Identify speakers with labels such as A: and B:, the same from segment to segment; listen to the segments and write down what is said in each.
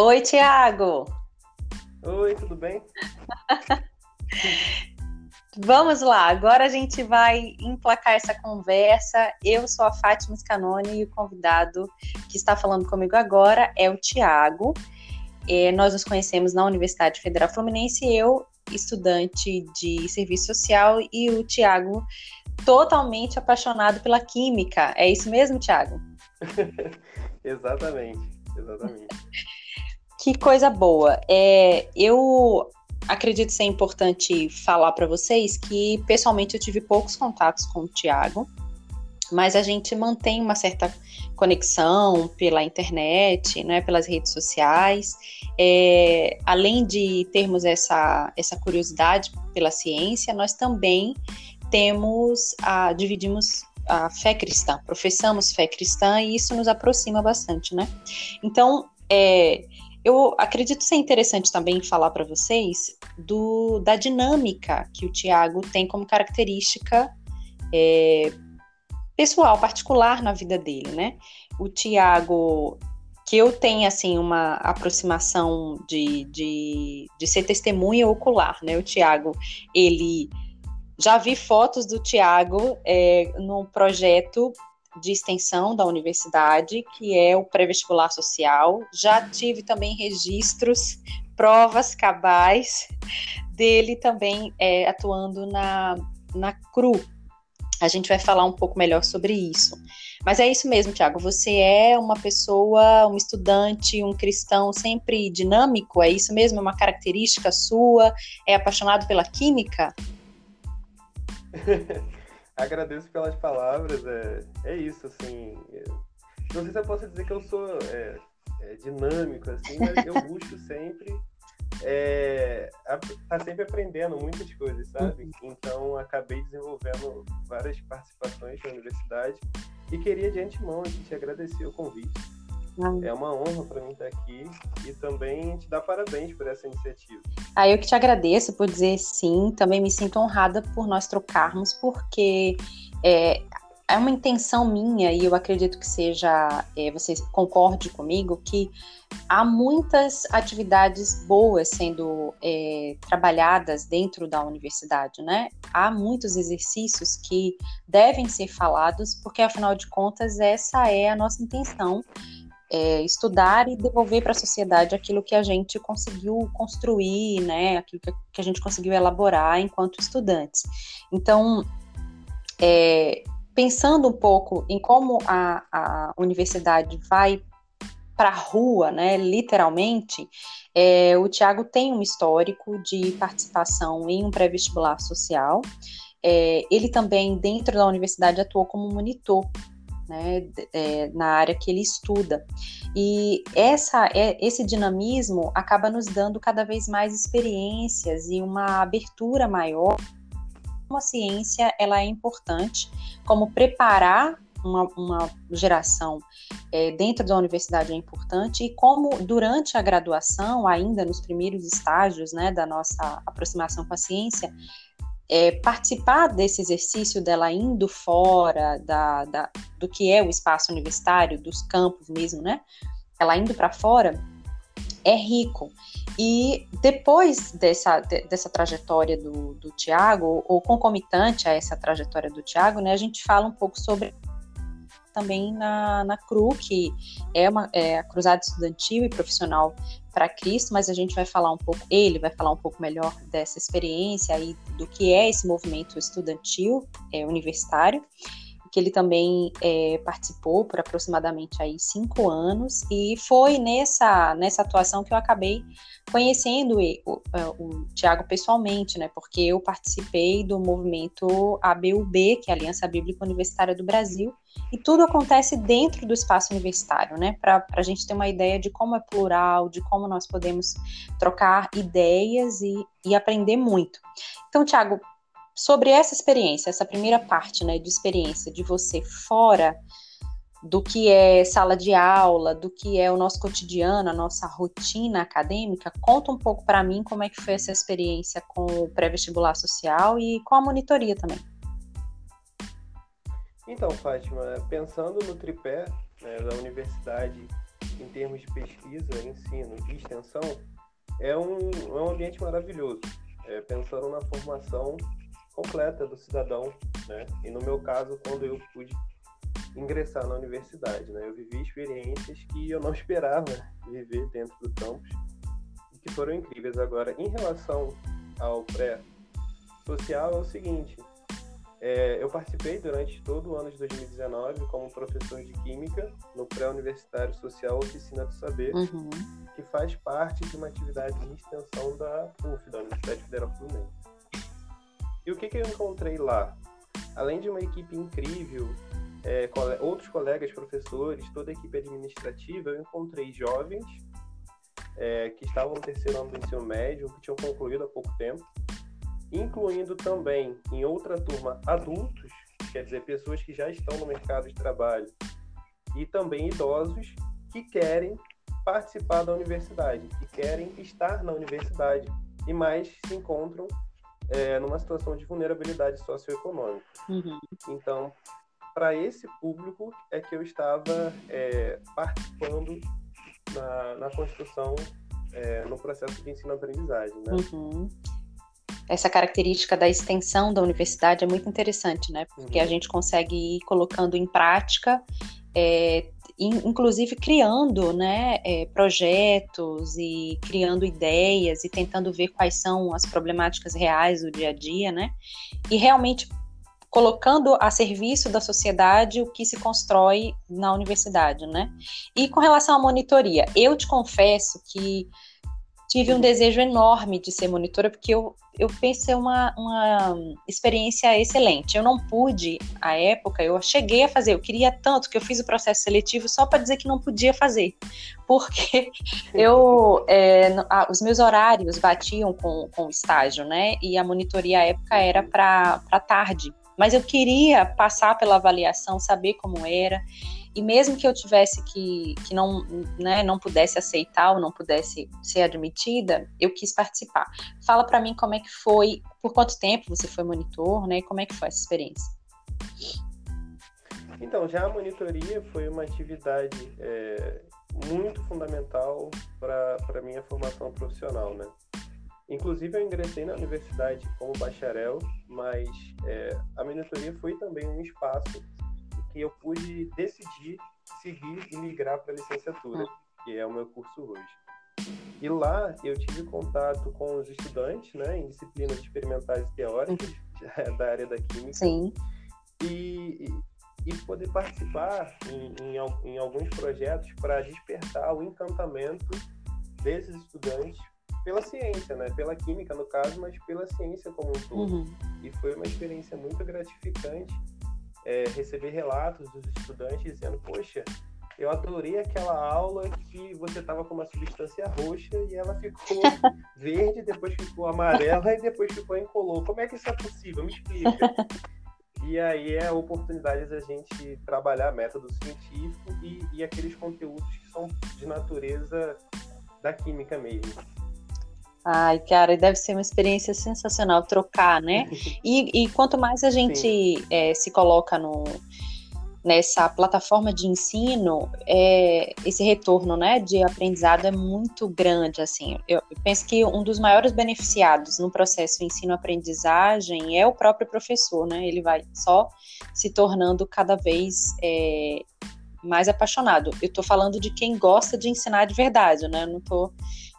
A: Oi, Tiago!
B: Oi, tudo bem?
A: Vamos lá, agora a gente vai emplacar essa conversa. Eu sou a Fátima Scanoni e o convidado que está falando comigo agora é o Tiago. É, nós nos conhecemos na Universidade Federal Fluminense, eu, estudante de serviço social, e o Tiago, totalmente apaixonado pela química. É isso mesmo, Tiago?
B: exatamente, exatamente.
A: Que coisa boa. É, eu acredito ser importante falar para vocês que pessoalmente eu tive poucos contatos com o Tiago, mas a gente mantém uma certa conexão pela internet, né, pelas redes sociais. É, além de termos essa, essa curiosidade pela ciência, nós também temos, a, dividimos a fé cristã, professamos fé cristã e isso nos aproxima bastante, né? Então, é, eu acredito ser interessante também falar para vocês do, da dinâmica que o Tiago tem como característica é, pessoal, particular na vida dele, né? O Tiago, que eu tenho, assim, uma aproximação de, de, de ser testemunha ocular, né? O Tiago, ele... Já vi fotos do Tiago é, num projeto de extensão da universidade, que é o pré-vestibular social. Já tive também registros, provas cabais dele também é, atuando na, na CRU. A gente vai falar um pouco melhor sobre isso. Mas é isso mesmo, Tiago. Você é uma pessoa, um estudante, um cristão sempre dinâmico? É isso mesmo? É uma característica sua? É apaixonado pela química?
B: Agradeço pelas palavras. É, é isso, assim. É, não sei se eu posso dizer que eu sou é, é, dinâmico, assim, mas eu busco sempre é, tá sempre aprendendo muitas coisas, sabe? Então acabei desenvolvendo várias participações na universidade e queria de antemão te agradecer o convite. É uma honra para mim estar aqui e também te dar parabéns por essa iniciativa.
A: Ah, eu que te agradeço por dizer sim, também me sinto honrada por nós trocarmos, porque é, é uma intenção minha, e eu acredito que seja, é, você concorde comigo, que há muitas atividades boas sendo é, trabalhadas dentro da universidade, né? Há muitos exercícios que devem ser falados, porque afinal de contas, essa é a nossa intenção é, estudar e devolver para a sociedade aquilo que a gente conseguiu construir, né, aquilo que, a gente conseguiu elaborar enquanto estudantes. Então, é, pensando um pouco em como a, a universidade vai para a rua, né, literalmente, é, o Tiago tem um histórico de participação em um pré-vestibular social. É, ele também, dentro da universidade, atuou como monitor né, é, na área que ele estuda. E essa, é, esse dinamismo acaba nos dando cada vez mais experiências e uma abertura maior. Como a ciência ela é importante, como preparar uma, uma geração é, dentro da universidade é importante e como durante a graduação, ainda nos primeiros estágios né, da nossa aproximação com a ciência, é, participar desse exercício dela indo fora da, da, do que é o espaço universitário, dos campos mesmo, né? Ela indo para fora, é rico. E depois dessa, dessa trajetória do, do Tiago, ou concomitante a essa trajetória do Tiago, né, a gente fala um pouco sobre também na, na CRU, que é, uma, é a Cruzada Estudantil e Profissional para Cristo, mas a gente vai falar um pouco, ele vai falar um pouco melhor dessa experiência aí do que é esse movimento estudantil é, universitário que ele também é, participou por aproximadamente aí cinco anos e foi nessa nessa atuação que eu acabei conhecendo o, é, o, o Tiago pessoalmente, né? Porque eu participei do movimento ABUB, que é a Aliança Bíblica Universitária do Brasil, e tudo acontece dentro do espaço universitário, né? Para a gente ter uma ideia de como é plural, de como nós podemos trocar ideias e, e aprender muito. Então, Tiago, sobre essa experiência, essa primeira parte, né, de experiência de você fora do que é sala de aula, do que é o nosso cotidiano, a nossa rotina acadêmica, conta um pouco para mim como é que foi essa experiência com o pré-vestibular social e com a monitoria também.
B: Então, Fátima, pensando no tripé né, da universidade em termos de pesquisa, ensino e extensão, é um, é um ambiente maravilhoso, é, pensando na formação completa do cidadão, né? E no meu caso, quando eu pude ingressar na universidade, né? Eu vivi experiências que eu não esperava viver dentro do campus e que foram incríveis. Agora, em relação ao pré-social, é o seguinte: é, eu participei durante todo o ano de 2019 como professor de Química no pré-universitário social Oficina do Saber,
A: uhum.
B: que faz parte de uma atividade de extensão da UF, da Universidade Federal Fluminense. E o que, que eu encontrei lá? Além de uma equipe incrível, é, cole outros colegas professores, toda a equipe administrativa, eu encontrei jovens é, que estavam no terceiro ano do ensino médio, que tinham concluído há pouco tempo, incluindo também em outra turma adultos, quer dizer, pessoas que já estão no mercado de trabalho, e também idosos que querem participar da universidade, que querem estar na universidade e mais se encontram é, numa situação de vulnerabilidade socioeconômica.
A: Uhum.
B: Então, para esse público é que eu estava é, participando na, na construção, é, no processo de ensino-aprendizagem. Né?
A: Uhum essa característica da extensão da universidade é muito interessante, né? Porque uhum. a gente consegue ir colocando em prática, é, inclusive criando né, é, projetos e criando ideias e tentando ver quais são as problemáticas reais do dia a dia, né? E realmente colocando a serviço da sociedade o que se constrói na universidade, né? E com relação à monitoria, eu te confesso que tive um desejo enorme de ser monitora, porque eu, eu pensei uma, uma experiência excelente. Eu não pude, à época, eu cheguei a fazer, eu queria tanto que eu fiz o processo seletivo só para dizer que não podia fazer, porque eu, é, os meus horários batiam com, com o estágio, né? E a monitoria à época era para tarde. Mas eu queria passar pela avaliação, saber como era. E mesmo que eu tivesse que, que não, né, não pudesse aceitar ou não pudesse ser admitida, eu quis participar. Fala para mim como é que foi, por quanto tempo você foi monitor, né? Como é que foi essa experiência?
B: Então, já a monitoria foi uma atividade é, muito fundamental para a minha formação profissional, né? Inclusive, eu ingressei na universidade como bacharel, mas é, a monitoria foi também um espaço que eu pude decidir seguir e migrar para a licenciatura, que é o meu curso hoje. E lá eu tive contato com os estudantes, né, em disciplinas experimentais e teóricas uhum. da área da química.
A: Sim.
B: E, e, poder participar em, em, em alguns projetos para despertar o encantamento desses estudantes pela ciência, né? Pela química, no caso, mas pela ciência como um todo. Uhum. E foi uma experiência muito gratificante é, receber relatos dos estudantes dizendo, poxa, eu adorei aquela aula que você estava com uma substância roxa e ela ficou verde, depois ficou amarela e depois ficou incolor. Como é que isso é possível? Me explica. E aí é a oportunidade da gente trabalhar método científico e, e aqueles conteúdos que são de natureza da química mesmo.
A: Ai, cara, deve ser uma experiência sensacional trocar, né? E, e quanto mais a gente é, se coloca no, nessa plataforma de ensino, é, esse retorno, né, de aprendizado é muito grande, assim. Eu, penso que um dos maiores beneficiados no processo ensino-aprendizagem é o próprio professor, né? Ele vai só se tornando cada vez é, mais apaixonado. Eu estou falando de quem gosta de ensinar de verdade, né? Eu não estou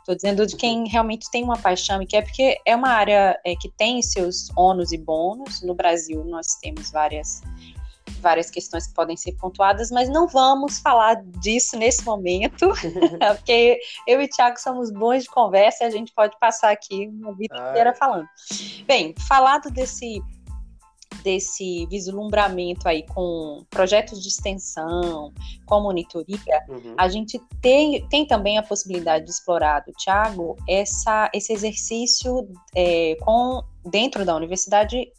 A: Estou dizendo de quem realmente tem uma paixão e quer, porque é uma área é, que tem seus ônus e bônus. No Brasil, nós temos várias várias questões que podem ser pontuadas, mas não vamos falar disso nesse momento, porque eu e o Thiago somos bons de conversa e a gente pode passar aqui uma vida ah, inteira falando. Bem, falado desse desse vislumbramento aí com projetos de extensão, com monitoria, uhum. a gente tem, tem também a possibilidade de explorar do Tiago essa, esse exercício é, com dentro da universidade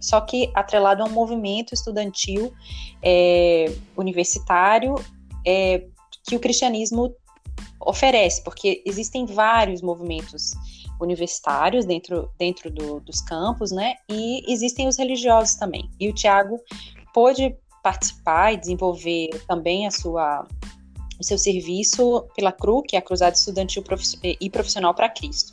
A: só que atrelado a um movimento estudantil é, universitário é, que o cristianismo oferece, porque existem vários movimentos universitários dentro, dentro do, dos campos, né? E existem os religiosos também. E o Tiago pôde participar e desenvolver também a sua o seu serviço pela CRU, que é a Cruzada Estudantil e Profissional para Cristo.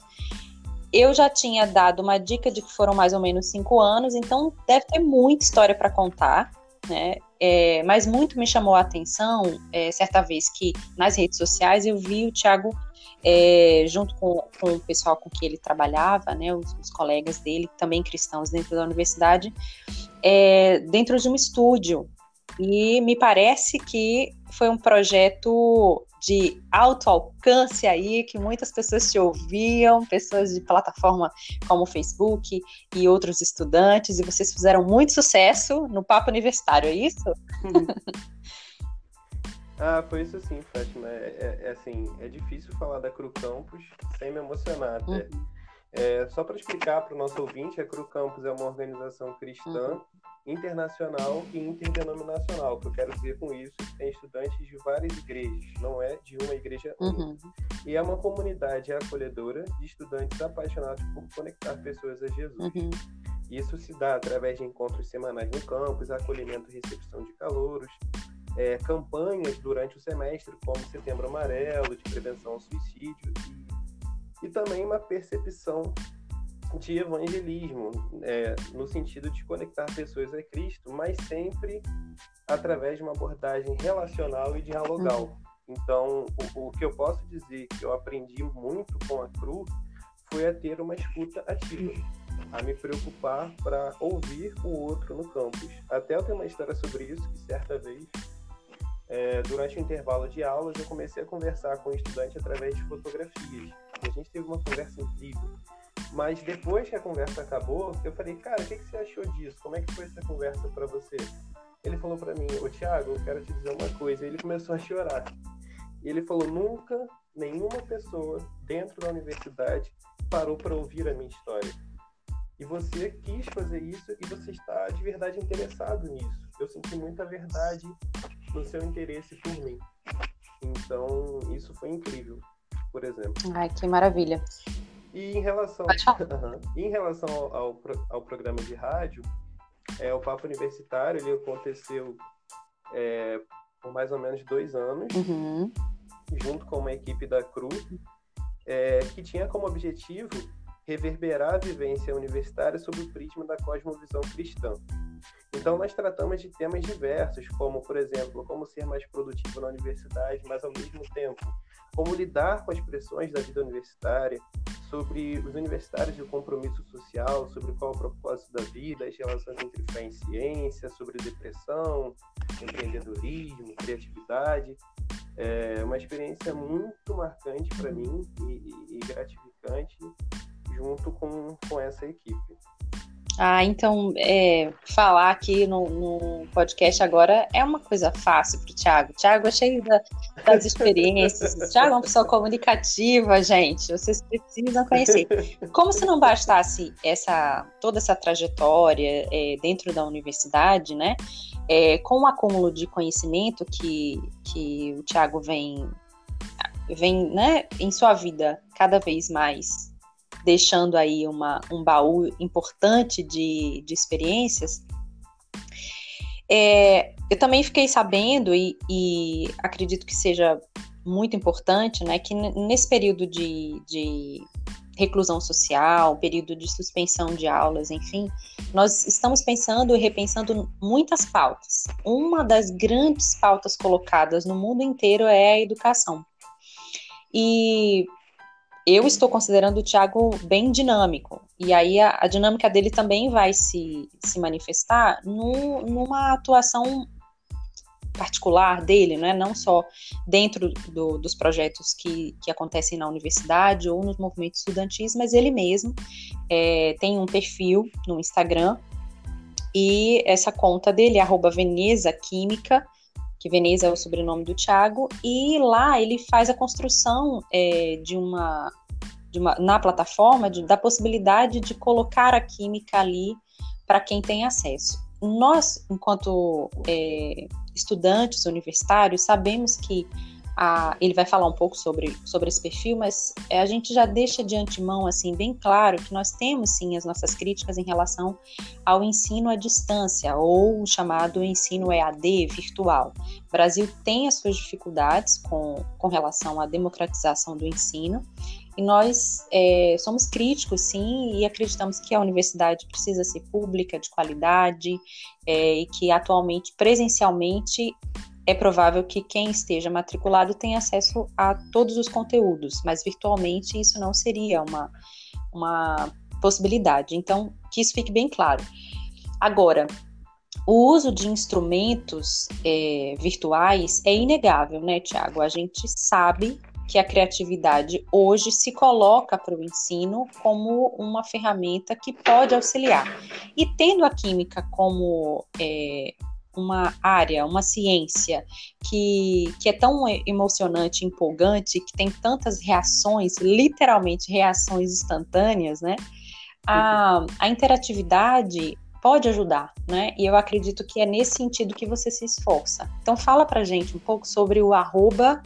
A: Eu já tinha dado uma dica de que foram mais ou menos cinco anos, então deve ter muita história para contar, né? É, mas muito me chamou a atenção, é, certa vez que nas redes sociais eu vi o Tiago é, junto com, com, o pessoal com que ele trabalhava, né, os, os colegas dele, também cristãos dentro da universidade, é, dentro de um estúdio. E me parece que foi um projeto de alto alcance aí, que muitas pessoas te ouviam, pessoas de plataforma como o Facebook e outros estudantes, e vocês fizeram muito sucesso no Papo Universitário, é isso?
B: ah, foi isso sim, Fátima. É, é, é, assim, é difícil falar da Cru Campus sem me emocionar até. Uhum. É, só para explicar para o nosso ouvinte, a Cru Campus é uma organização cristã uhum internacional e interdenominacional. O que eu quero dizer com isso tem estudantes de várias igrejas, não é de uma igreja uhum. E é uma comunidade acolhedora de estudantes apaixonados por conectar pessoas a Jesus. Uhum. Isso se dá através de encontros semanais no campus, acolhimento e recepção de calouros, é, campanhas durante o semestre, como Setembro Amarelo, de prevenção ao suicídio, e, e também uma percepção de evangelismo, é, no sentido de conectar pessoas a Cristo, mas sempre através de uma abordagem relacional e dialogal. Uhum. Então, o, o, que eu posso dizer que eu aprendi muito com a CRU foi a ter uma escuta ativa, a me preocupar para ouvir o outro no campus. Até eu tenho uma história sobre isso, que certa vez, é, durante o intervalo de aulas, eu comecei a conversar com o estudante através de fotografias. E a gente teve uma conversa incrível. Mas depois que a conversa acabou, eu falei, cara, o que, que você achou disso? Como é que foi essa conversa para você? Ele falou para mim, ô Thiago, eu quero te dizer uma coisa. E ele começou a chorar. E ele falou, nunca nenhuma pessoa dentro da universidade parou para ouvir a minha história. E você quis fazer isso e você está de verdade interessado nisso. Eu senti muita verdade no seu interesse por mim. Então, isso foi incrível, por exemplo.
A: Ai, que maravilha.
B: E em relação, em relação ao, ao, ao, programa de rádio, é, o Papo Universitário ele aconteceu é, por mais ou menos dois anos, uhum. junto com uma equipe da CRU, é, que tinha como objetivo reverberar a vivência universitária sob o prisma da cosmovisão cristã. Então, nós tratamos de temas diversos, como, por exemplo, como ser mais produtivo na universidade, mas ao mesmo tempo, como lidar com as pressões da vida universitária, sobre os universitários e o compromisso social, sobre qual é o propósito da vida, as relações entre fé e ciência, sobre depressão, empreendedorismo, criatividade. É uma experiência muito marcante para mim e, e, e gratificante junto com, com essa equipe.
A: Ah, então, é, falar aqui no, no, podcast agora é uma coisa fácil para o Thiago. Thiago é cheio da, das experiências. O Thiago é uma pessoa comunicativa, gente. Vocês precisam conhecer. Como se não bastasse essa toda essa trajetória é, dentro da universidade, né? É, com o acúmulo de conhecimento que, que o Thiago vem, vem né, em sua vida cada vez mais deixando aí uma, um baú importante de, de experiências. É, eu também fiquei sabendo, e, e, acredito que seja muito importante, né, que nesse período de, de reclusão social, período de suspensão de aulas, enfim, nós estamos pensando e repensando muitas pautas. Uma das grandes pautas colocadas no mundo inteiro é a educação. E eu estou considerando o Thiago bem dinâmico. E aí a, a dinâmica dele também vai se, se manifestar no, numa atuação particular dele, né? não só dentro do, dos projetos que, que acontecem na universidade ou nos movimentos estudantis, mas ele mesmo é, tem um perfil no Instagram e essa conta dele arroba Veneza Química, que Veneza é o sobrenome do Tiago, e lá ele faz a construção é, de, uma, uma na plataforma de, da possibilidade de colocar a química ali para quem tem acesso. Nós, enquanto é, estudantes universitários, sabemos que a, ele vai falar um pouco sobre, sobre esse perfil, mas é, a gente já deixa de antemão assim bem claro que nós temos sim as nossas críticas em relação ao ensino à distância ou o chamado ensino EAD virtual. O Brasil tem as suas dificuldades com, com relação à democratização do ensino e nós é, somos críticos, sim, e acreditamos que a universidade precisa ser pública, de qualidade, é, e que atualmente, presencialmente, é provável que quem esteja matriculado tenha acesso a todos os conteúdos, mas virtualmente isso não seria uma, uma possibilidade. Então, que isso fique bem claro. Agora, o uso de instrumentos é, virtuais é inegável, né, Tiago? A gente sabe que a criatividade hoje se coloca para o ensino como uma ferramenta que pode auxiliar. E tendo a química como é, uma área, uma ciência que, que é tão emocionante, empolgante, que tem tantas reações, literalmente reações instantâneas, né? A, a interatividade pode ajudar, né? E eu acredito que é nesse sentido que você se esforça. Então fala pra gente um pouco sobre o arroba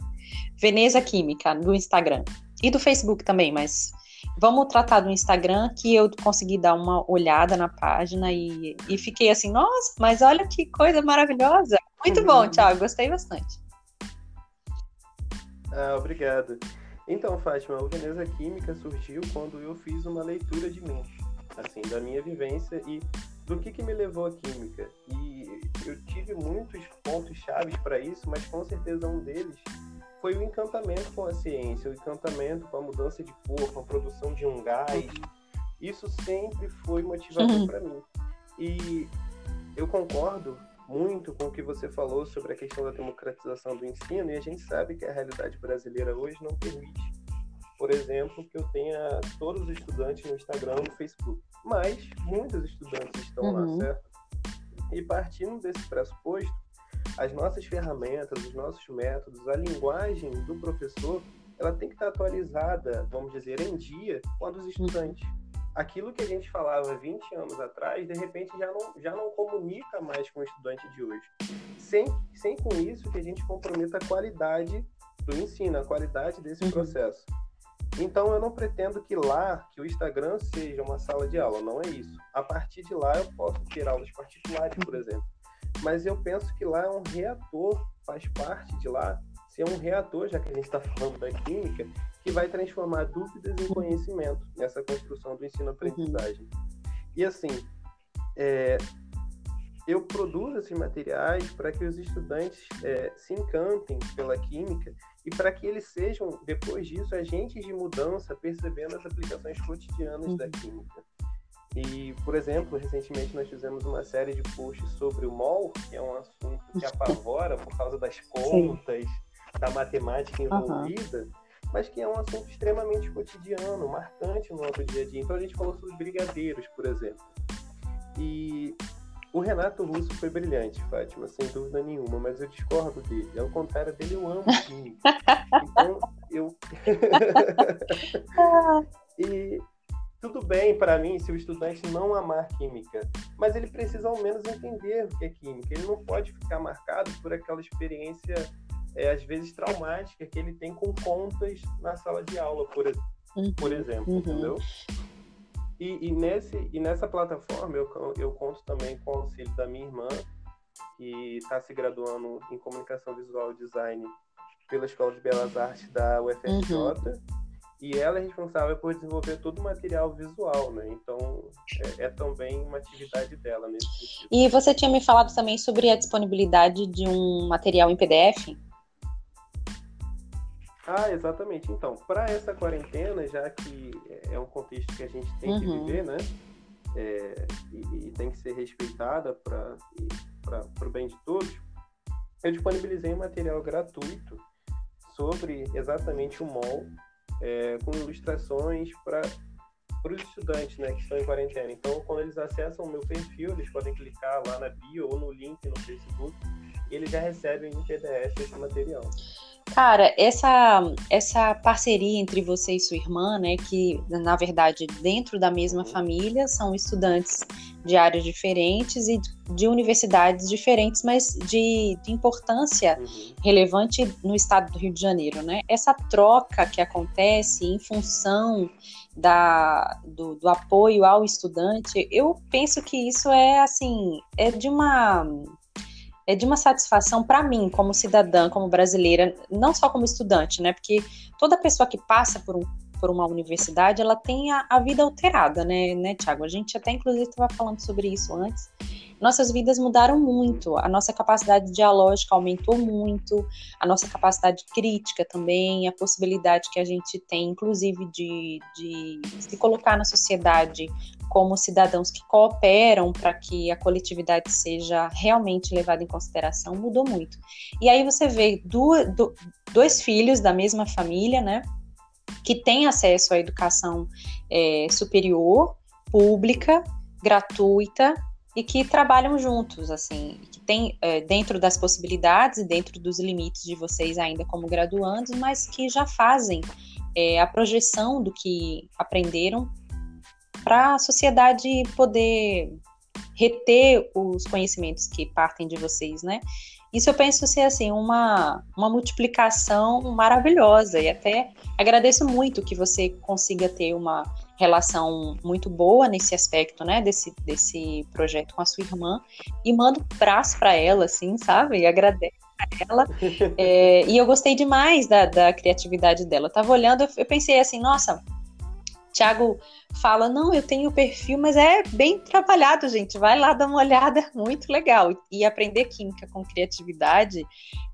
A: Veneza Química do Instagram e do Facebook também, mas Vamos tratar do Instagram, que eu consegui dar uma olhada na página e, e fiquei assim, nossa, mas olha que coisa maravilhosa. Muito bom, uhum. Thiago, gostei bastante.
B: Ah, obrigado. Então, Fátima, a Veneza Química surgiu quando eu fiz uma leitura de mim, assim, da minha vivência e do que, que me levou à química. E eu tive muitos pontos chaves para isso, mas com certeza um deles foi o encantamento com a ciência, o encantamento com a mudança de cor, com a produção de um gás. Isso sempre foi motivador uhum. para mim. E eu concordo muito com o que você falou sobre a questão da democratização do ensino, e a gente sabe que a realidade brasileira hoje não permite, por exemplo, que eu tenha todos os estudantes no Instagram, no Facebook. Mas muitos estudantes estão uhum. lá, certo? E partindo desse pressuposto, as nossas ferramentas, os nossos métodos, a linguagem do professor, ela tem que estar atualizada, vamos dizer, em dia com a dos estudantes. Aquilo que a gente falava 20 anos atrás, de repente já não, já não comunica mais com o estudante de hoje. Sem, sem com isso que a gente comprometa a qualidade do ensino, a qualidade desse uhum. processo. Então eu não pretendo que lá, que o Instagram seja uma sala de aula, não é isso. A partir de lá eu posso ter aulas particulares, por uhum. exemplo mas eu penso que lá é um reator, faz parte de lá ser um reator, já que a gente está falando da química, que vai transformar dúvidas em conhecimento nessa construção do ensino-aprendizagem. Uhum. E assim, é, eu produzo esses materiais para que os estudantes é, se encantem pela química e para que eles sejam, depois disso, agentes de mudança, percebendo as aplicações cotidianas uhum. da química. E, por exemplo, recentemente nós fizemos uma série de posts sobre o MOL, que é um assunto que apavora por causa das contas, Sim. da matemática envolvida, uhum. mas que é um assunto extremamente cotidiano, marcante no nosso dia a dia. Então a gente falou sobre brigadeiros, por exemplo. E o Renato Russo foi brilhante, Fátima, sem dúvida nenhuma, mas eu discordo dele. Ao contrário dele, eu amo química. Então, eu. e tudo bem para mim se o estudante não amar química, mas ele precisa ao menos entender o que é química. Ele não pode ficar marcado por aquela experiência, é, às vezes traumática, que ele tem com contas na sala de aula, por, uhum. por exemplo, uhum. entendeu? E, e, nesse, e nessa plataforma eu, eu conto também com o auxílio da minha irmã, que está se graduando em comunicação visual e design pela Escola de Belas Artes da UFRJ. Uhum e ela é responsável por desenvolver todo o material visual, né? Então é, é, também uma atividade dela nesse sentido.
A: E você tinha me falado também sobre a disponibilidade de um material em PDF?
B: Ah, exatamente. Então, para essa quarentena, já que é um contexto que a gente tem uhum. que viver, né? É, e, e, tem que ser respeitada para o bem de todos, eu disponibilizei um material gratuito sobre exatamente o MOL é, com ilustrações para os estudantes né, que estão em quarentena. Então, quando eles acessam o meu perfil, eles podem clicar lá na bio ou no link no Facebook eles já recebem em PDF esse material.
A: Cara, essa, essa parceria entre você e sua irmã, né, que na verdade dentro da mesma família são estudantes de áreas diferentes e de universidades diferentes, mas de, de importância uhum. relevante no estado do Rio de Janeiro, né? Essa troca que acontece em função da, do, do apoio ao estudante, eu penso que isso é assim, é de uma é de uma satisfação para mim, como cidadã, como brasileira, não só como estudante, né? Porque toda pessoa que passa por, um, por uma universidade, ela tem a, a vida alterada, né, né, Tiago? A gente até, inclusive, estava falando sobre isso antes. Nossas vidas mudaram muito, a nossa capacidade dialógica aumentou muito, a nossa capacidade crítica também, a possibilidade que a gente tem, inclusive, de, de se colocar na sociedade como cidadãos que cooperam para que a coletividade seja realmente levada em consideração mudou muito. E aí você vê do, do, dois filhos da mesma família, né, que têm acesso à educação é, superior, pública, gratuita e que trabalham juntos, assim, que tem é, dentro das possibilidades, dentro dos limites de vocês ainda como graduandos, mas que já fazem é, a projeção do que aprenderam para a sociedade poder reter os conhecimentos que partem de vocês, né? Isso eu penso ser assim uma, uma multiplicação maravilhosa e até agradeço muito que você consiga ter uma relação muito boa nesse aspecto, né, desse, desse projeto com a sua irmã e mando um braço para ela, assim, sabe? E agradeço ela. É, e eu gostei demais da, da criatividade dela. Eu tava olhando, eu pensei assim, nossa, Tiago fala: não, eu tenho perfil, mas é bem trabalhado, gente. Vai lá dar uma olhada, muito legal. E aprender química com criatividade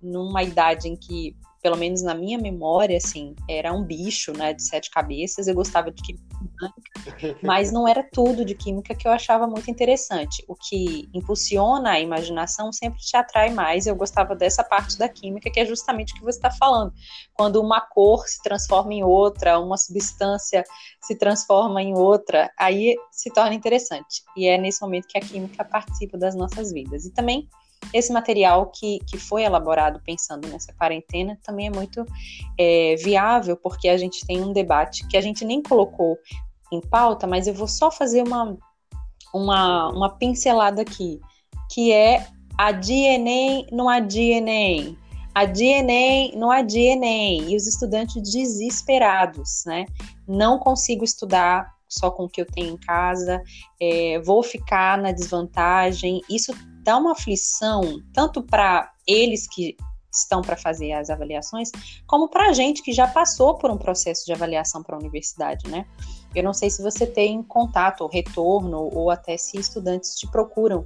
A: numa idade em que, pelo menos na minha memória, assim, era um bicho, né, de sete cabeças. Eu gostava de química mas não era tudo de química que eu achava muito interessante. O que impulsiona a imaginação sempre te atrai mais. Eu gostava dessa parte da química, que é justamente o que você está falando. Quando uma cor se transforma em outra, uma substância se transforma em outra, aí se torna interessante. E é nesse momento que a química participa das nossas vidas. E também esse material que, que foi elaborado pensando nessa quarentena também é muito é, viável, porque a gente tem um debate que a gente nem colocou em pauta, mas eu vou só fazer uma, uma, uma pincelada aqui, que é a DNA no a DNA. A DNA no a DNA. E os estudantes desesperados, né? Não consigo estudar só com o que eu tenho em casa, é, vou ficar na desvantagem. Isso dá uma aflição, tanto para eles que estão para fazer as avaliações, como para a gente que já passou por um processo de avaliação para a universidade, né? Eu não sei se você tem contato ou retorno, ou até se estudantes te procuram,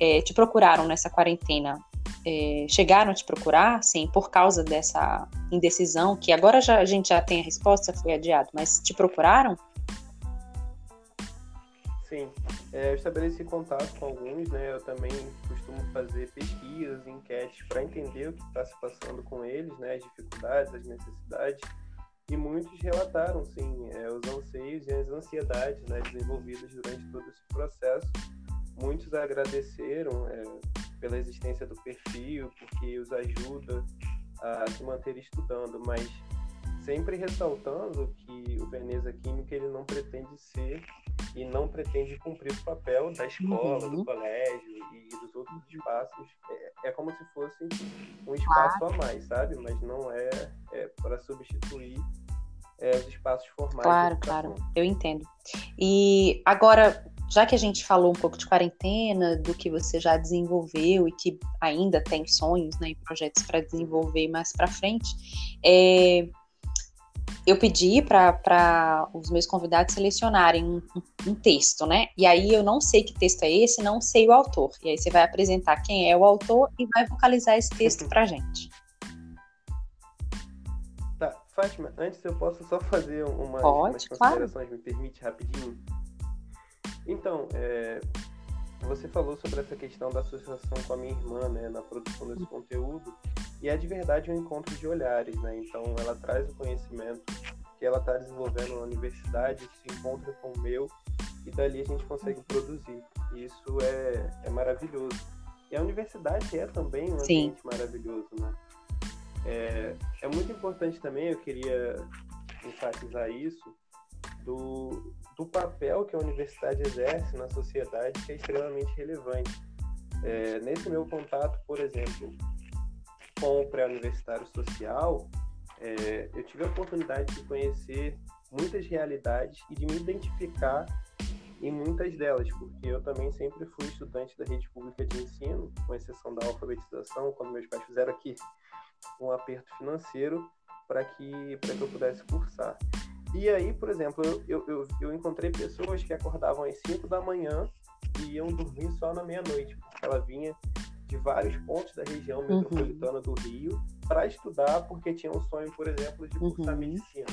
A: é, te procuraram nessa quarentena. É, chegaram a te procurar, sim, por causa dessa indecisão, que agora já, a gente já tem a resposta, foi adiado, mas te procuraram?
B: Sim, é, eu estabeleci contato com alguns, né? Eu também costumo fazer pesquisas, enquetes para entender o que está se passando com eles, né? As dificuldades, as necessidades e muitos relataram, sim, é, os anseios e as ansiedades né, desenvolvidas durante todo esse processo. Muitos agradeceram é, pela existência do perfil, porque os ajuda a se manter estudando, mas sempre ressaltando que o Veneza Química ele não pretende ser e não pretende cumprir o papel da escola, uhum. do colégio e dos outros espaços. É, é como se fosse um espaço claro. a mais, sabe? Mas não é, é para substituir é, os espaços formais.
A: Claro, claro, eu entendo. E agora, já que a gente falou um pouco de quarentena, do que você já desenvolveu e que ainda tem sonhos né, e projetos para desenvolver mais para frente, é, eu pedi para os meus convidados selecionarem um, um, texto, né? E aí eu não sei que texto é esse, não sei o autor. E aí você vai apresentar quem é o autor e vai vocalizar esse texto para gente.
B: Tá, Fátima, antes eu posso só fazer umas, Pode, umas considerações, claro. me permite rapidinho? Então, é, você falou sobre essa questão da associação com a minha irmã, né, na produção desse conteúdo, e é de verdade um encontro de olhares, né? Então, ela traz o conhecimento que ela está desenvolvendo na universidade, se encontra com o meu, e dali a gente consegue produzir. E isso é, é maravilhoso. E a universidade é também um
A: Sim.
B: ambiente maravilhoso, né? É, é muito importante também, eu queria enfatizar isso, do, do papel que a universidade exerce na sociedade, que é extremamente relevante. É, nesse meu contato, por exemplo, com o pré-universitário social, é, eu tive a oportunidade de conhecer muitas realidades e de me identificar em muitas delas, porque eu também sempre fui estudante da rede pública de ensino, com exceção da alfabetização, quando meus pais fizeram aqui um aperto financeiro para que, que eu pudesse cursar. E aí, por exemplo, eu, eu, eu encontrei pessoas que acordavam às 5 da manhã e iam dormir só na meia-noite, porque ela vinha de vários pontos da região uhum. metropolitana uhum. do Rio para estudar, porque tinha um sonho, por exemplo, de cursar uhum. medicina.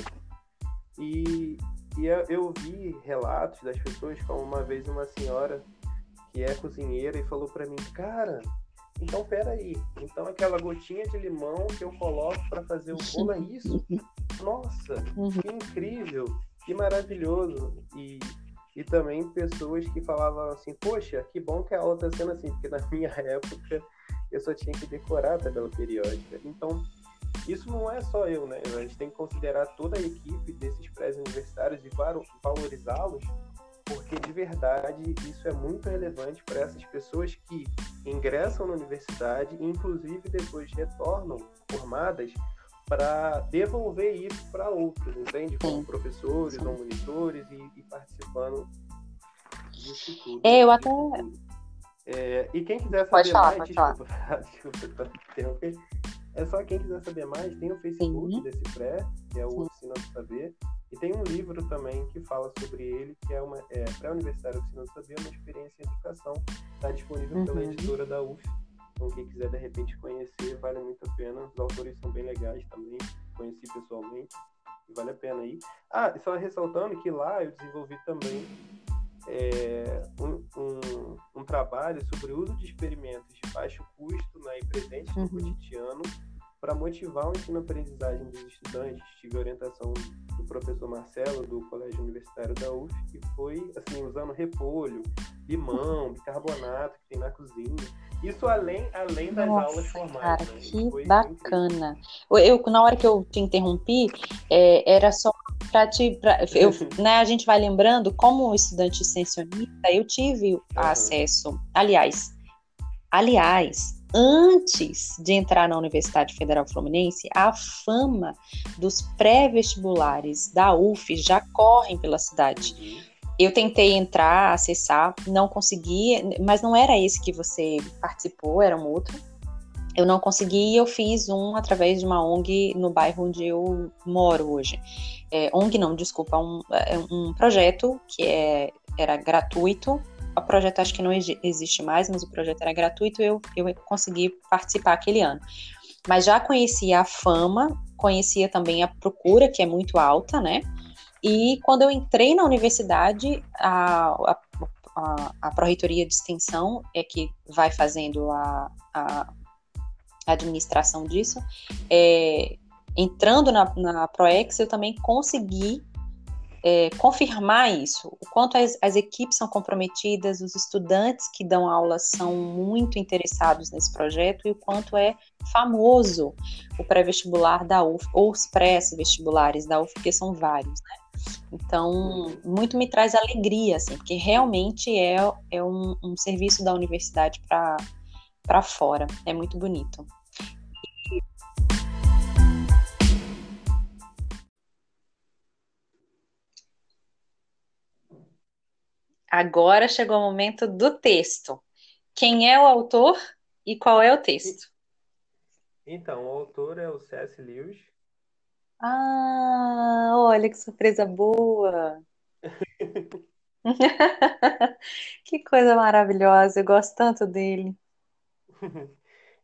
B: E, e eu vi relatos das pessoas, como uma vez uma senhora que é cozinheira e falou para mim, cara, então peraí, então aquela gotinha de limão que eu coloco para fazer o bolo é isso? Nossa, uhum. que incrível, que maravilhoso. E, e também pessoas que falavam assim, poxa, que bom que a aula está sendo assim, porque na minha época eu só tinha que decorar a tabela periódica. Então, isso não é só eu, né? A gente tem que considerar toda a equipe desses pré-universitários e valorizá-los, porque de verdade isso é muito relevante para essas pessoas que ingressam na universidade e, inclusive, depois retornam formadas para devolver isso para outros, entende? Como professores ou monitores e, e, participando disso tudo.
A: É, eu até.
B: É, e quem quiser saber falar, mais, desculpa, desculpa interromper. É só quem quiser saber mais, tem o Facebook Sim. desse pré, que é o Sim. Oficina do Saber, e tem um livro também que fala sobre ele, que é uma é, pré-universitário Oficina do Saber, uma experiência em educação. Está disponível uhum. pela editora da UF. Então, quem quiser de repente conhecer, vale muito a pena. Os autores são bem legais também, conheci pessoalmente, e vale a pena aí. Ah, só ressaltando que lá eu desenvolvi também é, um, um, um, trabalho sobre o uso de experimentos de baixo custo né, e presentes no uhum. cotidiano para motivar o ensino-aprendizagem dos estudantes. Tive orientação do professor Marcelo, do Colégio Universitário da UF, que foi assim, usando repolho, limão, bicarbonato que tem na cozinha. Isso além, além das
A: Nossa,
B: aulas formais.
A: Cara,
B: né?
A: que bacana. Eu, na hora que eu te interrompi, é, era só para te. Pra, eu, né, a gente vai lembrando, como estudante extensionista, eu tive uhum. acesso. Aliás, aliás, antes de entrar na Universidade Federal Fluminense, a fama dos pré-vestibulares da UF já correm pela cidade. Eu tentei entrar, acessar, não consegui, mas não era esse que você participou, era um outro. Eu não consegui e eu fiz um através de uma ONG no bairro onde eu moro hoje. É, ONG não, desculpa, um, é um projeto que é, era gratuito. O projeto acho que não existe mais, mas o projeto era gratuito e eu, eu consegui participar aquele ano. Mas já conhecia a fama, conhecia também a procura, que é muito alta, né? E quando eu entrei na universidade, a, a, a, a Pró-Reitoria de Extensão é que vai fazendo a, a administração disso. É, entrando na, na ProEx, eu também consegui é, confirmar isso, o quanto as, as, equipes são comprometidas, os estudantes que dão aula são muito interessados nesse projeto e o quanto é famoso o pré-vestibular da UF, ou os pré-vestibulares da UF, porque são vários, né? Então, muito me traz alegria, assim, porque realmente é, é um, um serviço da universidade para fora, é muito bonito. Agora chegou o momento do texto. Quem é o autor e qual é o texto?
B: Então, o autor é o C.S. Lewis.
A: Ah, olha que surpresa boa! que coisa maravilhosa, eu gosto tanto dele.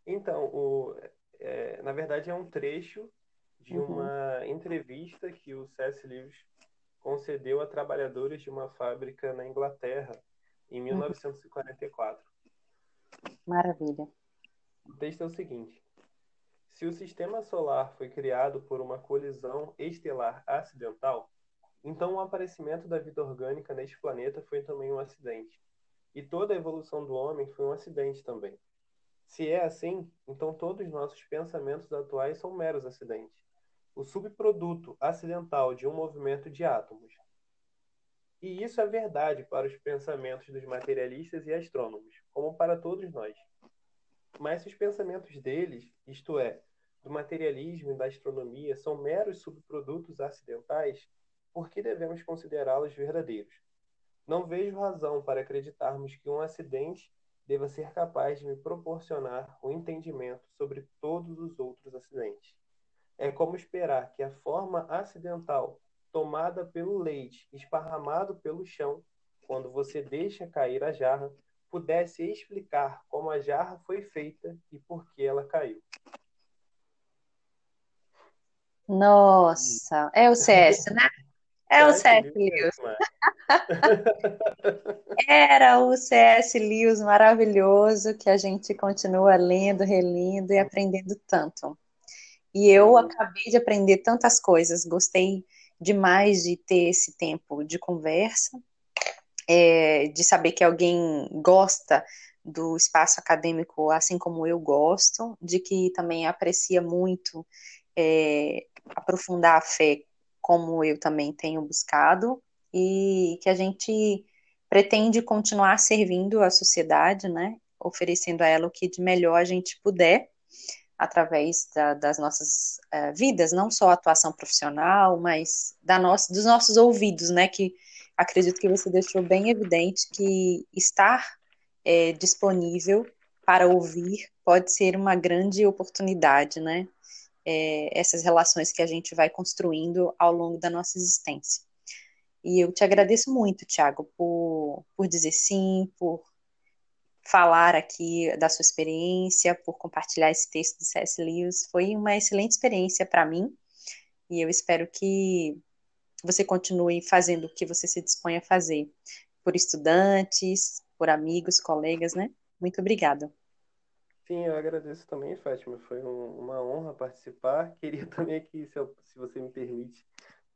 B: Então, o, é, na verdade é um trecho de uhum. uma entrevista que o C.S. Lewis concedeu a trabalhadores de uma fábrica na Inglaterra em 1944.
A: Maravilha.
B: O texto é o seguinte: Se o sistema solar foi criado por uma colisão estelar acidental, então o aparecimento da vida orgânica neste planeta foi também um acidente. E toda a evolução do homem foi um acidente também. Se é assim, então todos os nossos pensamentos atuais são meros acidentes, o subproduto acidental de um movimento de átomos. E isso é verdade para os pensamentos dos materialistas e astrônomos, como para todos nós. Mas se os pensamentos deles, isto é, do materialismo e da astronomia, são meros subprodutos acidentais, por que devemos considerá-los verdadeiros? Não vejo razão para acreditarmos que um acidente deva ser capaz de me proporcionar o um entendimento sobre todos os outros acidentes. É como esperar que a forma acidental tomada pelo leite esparramado pelo chão, quando você deixa cair a jarra, pudesse explicar como a jarra foi feita e por que ela caiu.
A: Nossa, é o CS, né? É o C.S. Lewis. Era o C.S. Lewis maravilhoso que a gente continua lendo, relendo e aprendendo tanto. E eu acabei de aprender tantas coisas, gostei demais de ter esse tempo de conversa, é, de saber que alguém gosta do espaço acadêmico assim como eu gosto, de que também aprecia muito é, aprofundar a fé como eu também tenho buscado, e que a gente pretende continuar servindo a sociedade, né? Oferecendo a ela o que de melhor a gente puder, através da, das nossas uh, vidas, não só a atuação profissional, mas da nossa, dos nossos ouvidos, né? Que acredito que você deixou bem evidente que estar é, disponível para ouvir pode ser uma grande oportunidade, né? é, essas relações que a gente vai construindo ao longo da nossa existência. E eu te agradeço muito, Tiago, por, por dizer sim, por falar aqui da sua experiência, por compartilhar esse texto do C.S. Lewis. Foi uma excelente experiência para mim e eu espero que você continue fazendo o que você se dispõe a fazer por estudantes, por amigos, colegas, né? Muito obrigada.
B: Sim, eu agradeço também, Fátima. Foi um, uma honra participar. Queria também aqui, se, eu, se você me permite,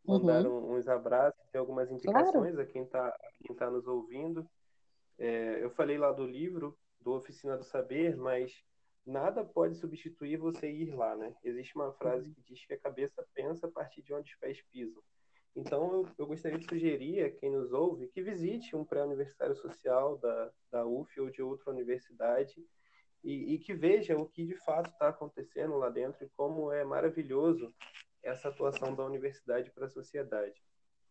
B: mandar uhum. uns abraços e algumas indicações claro. a quem está tá nos ouvindo. É, eu falei lá do livro, do Oficina do Saber, mas nada pode substituir você ir lá, né? Existe uma frase uhum. que diz que a cabeça pensa a partir de onde os pés pisam. Então, eu, eu gostaria de sugerir a quem nos ouve que visite um pré-universitário social da, da UF ou de outra universidade e, e que veja o que de fato está acontecendo lá dentro e como é maravilhoso essa atuação da universidade para a sociedade.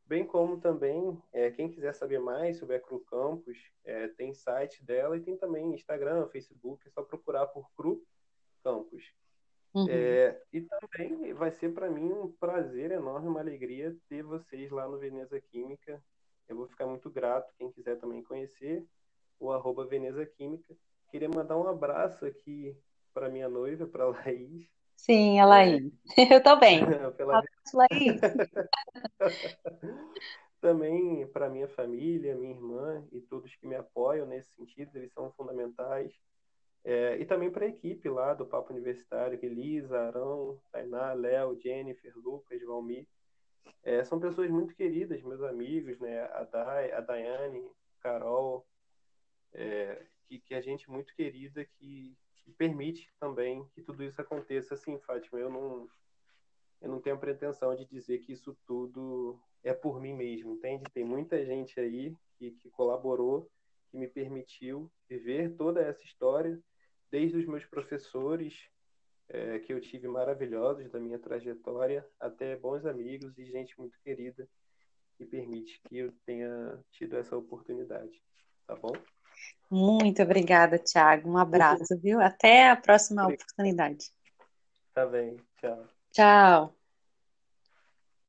B: Bem como também, é, quem quiser saber mais sobre a Cru Campus, é, tem site dela e tem também Instagram, Facebook, é só procurar por Cru Campus. Uhum. É, e também vai ser para mim um prazer enorme, uma alegria ter vocês lá no Veneza Química. Eu vou ficar muito grato, quem quiser também conhecer, o arroba Veneza Química. Queria mandar um abraço aqui para minha noiva, para Laís.
A: Sim, a Laís. É... Eu também. Pela... Abraço, Laís.
B: também para minha família, minha irmã e todos que me apoiam nesse sentido, eles são fundamentais. É, e também para a equipe lá do Papo Universitário, Elisa, Arão, Tainá, Léo, Jennifer, Lucas, Valmir. É, são pessoas muito queridas, meus amigos, né? A, Dai, a Daiane, Carol, é, que, que é gente muito querida que, que, permite também que tudo isso aconteça. Assim, Fátima, eu não, eu não tenho a pretensão de dizer que isso tudo é por mim mesmo, entende? Tem muita gente aí que, que colaborou, que me permitiu viver toda essa história, desde os meus professores, é, que eu tive maravilhosos da minha trajetória, até bons amigos e gente muito querida que permite que eu tenha tido essa oportunidade. Tá bom?
A: Muito obrigada, Tiago. Um abraço, viu? Até a próxima oportunidade.
B: Tá bem. Tchau.
A: Tchau.